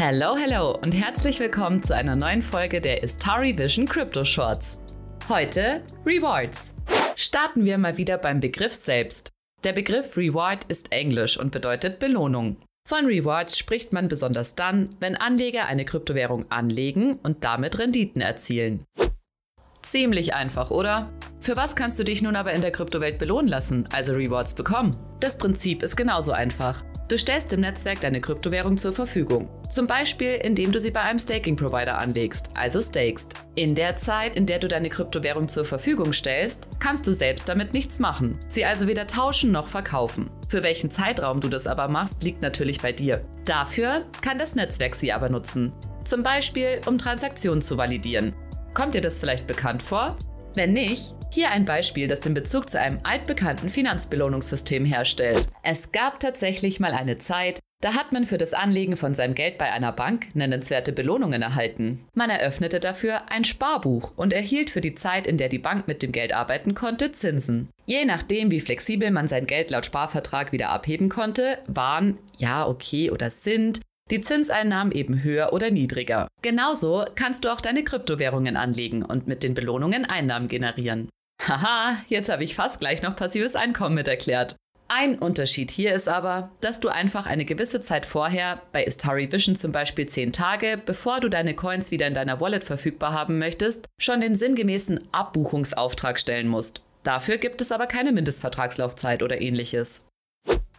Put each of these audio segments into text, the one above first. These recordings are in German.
Hello, hello und herzlich willkommen zu einer neuen Folge der Istari Vision Crypto Shorts. Heute Rewards. Starten wir mal wieder beim Begriff selbst. Der Begriff Reward ist Englisch und bedeutet Belohnung. Von Rewards spricht man besonders dann, wenn Anleger eine Kryptowährung anlegen und damit Renditen erzielen. Ziemlich einfach, oder? Für was kannst du dich nun aber in der Kryptowelt belohnen lassen, also Rewards bekommen? Das Prinzip ist genauso einfach. Du stellst im Netzwerk deine Kryptowährung zur Verfügung. Zum Beispiel, indem du sie bei einem Staking-Provider anlegst, also stakest. In der Zeit, in der du deine Kryptowährung zur Verfügung stellst, kannst du selbst damit nichts machen. Sie also weder tauschen noch verkaufen. Für welchen Zeitraum du das aber machst, liegt natürlich bei dir. Dafür kann das Netzwerk sie aber nutzen. Zum Beispiel, um Transaktionen zu validieren. Kommt dir das vielleicht bekannt vor? Wenn nicht, hier ein Beispiel, das den Bezug zu einem altbekannten Finanzbelohnungssystem herstellt. Es gab tatsächlich mal eine Zeit, da hat man für das Anlegen von seinem Geld bei einer Bank nennenswerte Belohnungen erhalten. Man eröffnete dafür ein Sparbuch und erhielt für die Zeit, in der die Bank mit dem Geld arbeiten konnte, Zinsen. Je nachdem, wie flexibel man sein Geld laut Sparvertrag wieder abheben konnte, waren, ja, okay oder sind die Zinseinnahmen eben höher oder niedriger. Genauso kannst du auch deine Kryptowährungen anlegen und mit den Belohnungen Einnahmen generieren. Haha, jetzt habe ich fast gleich noch passives Einkommen mit erklärt. Ein Unterschied hier ist aber, dass du einfach eine gewisse Zeit vorher, bei Istari Vision zum Beispiel 10 Tage, bevor du deine Coins wieder in deiner Wallet verfügbar haben möchtest, schon den sinngemäßen Abbuchungsauftrag stellen musst. Dafür gibt es aber keine Mindestvertragslaufzeit oder ähnliches.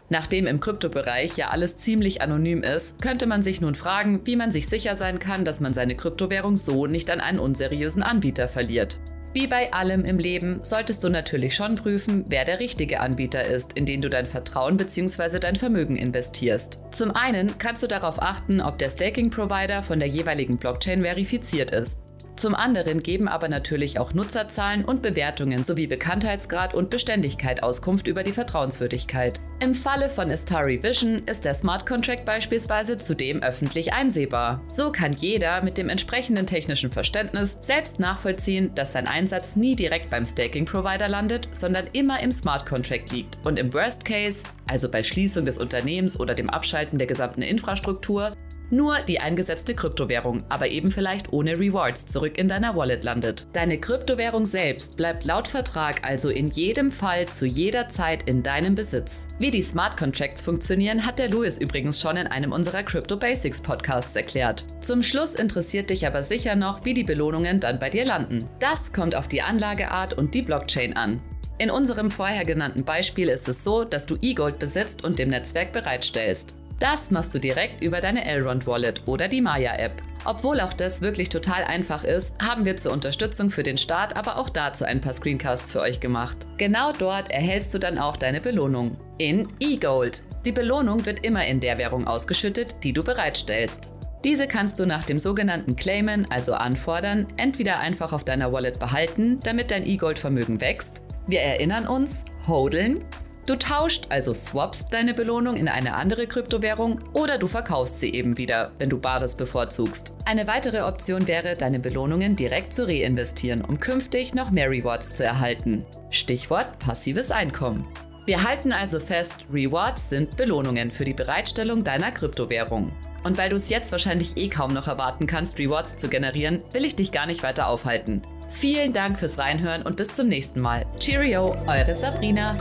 Nachdem im Kryptobereich ja alles ziemlich anonym ist, könnte man sich nun fragen, wie man sich sicher sein kann, dass man seine Kryptowährung so nicht an einen unseriösen Anbieter verliert. Wie bei allem im Leben solltest du natürlich schon prüfen, wer der richtige Anbieter ist, in den du dein Vertrauen bzw. dein Vermögen investierst. Zum einen kannst du darauf achten, ob der Staking-Provider von der jeweiligen Blockchain verifiziert ist. Zum anderen geben aber natürlich auch Nutzerzahlen und Bewertungen sowie Bekanntheitsgrad und Beständigkeit Auskunft über die Vertrauenswürdigkeit. Im Falle von Astari Vision ist der Smart Contract beispielsweise zudem öffentlich einsehbar. So kann jeder mit dem entsprechenden technischen Verständnis selbst nachvollziehen, dass sein Einsatz nie direkt beim Staking Provider landet, sondern immer im Smart Contract liegt und im Worst Case, also bei Schließung des Unternehmens oder dem Abschalten der gesamten Infrastruktur, nur die eingesetzte Kryptowährung, aber eben vielleicht ohne Rewards zurück in deiner Wallet landet. Deine Kryptowährung selbst bleibt laut Vertrag also in jedem Fall zu jeder Zeit in deinem Besitz. Wie die Smart Contracts funktionieren, hat der Louis übrigens schon in einem unserer Crypto Basics Podcasts erklärt. Zum Schluss interessiert dich aber sicher noch, wie die Belohnungen dann bei dir landen. Das kommt auf die Anlageart und die Blockchain an. In unserem vorher genannten Beispiel ist es so, dass du E-Gold besitzt und dem Netzwerk bereitstellst. Das machst du direkt über deine Elrond Wallet oder die Maya App. Obwohl auch das wirklich total einfach ist, haben wir zur Unterstützung für den Start aber auch dazu ein paar Screencasts für euch gemacht. Genau dort erhältst du dann auch deine Belohnung. In eGold. Die Belohnung wird immer in der Währung ausgeschüttet, die du bereitstellst. Diese kannst du nach dem sogenannten Claimen, also anfordern, entweder einfach auf deiner Wallet behalten, damit dein E-Gold-Vermögen wächst. Wir erinnern uns, hodeln Du tauscht, also swappst deine Belohnung in eine andere Kryptowährung oder du verkaufst sie eben wieder, wenn du Bares bevorzugst. Eine weitere Option wäre, deine Belohnungen direkt zu reinvestieren, um künftig noch mehr Rewards zu erhalten. Stichwort passives Einkommen. Wir halten also fest, Rewards sind Belohnungen für die Bereitstellung deiner Kryptowährung. Und weil du es jetzt wahrscheinlich eh kaum noch erwarten kannst, Rewards zu generieren, will ich dich gar nicht weiter aufhalten. Vielen Dank fürs Reinhören und bis zum nächsten Mal. Cheerio, eure Sabrina.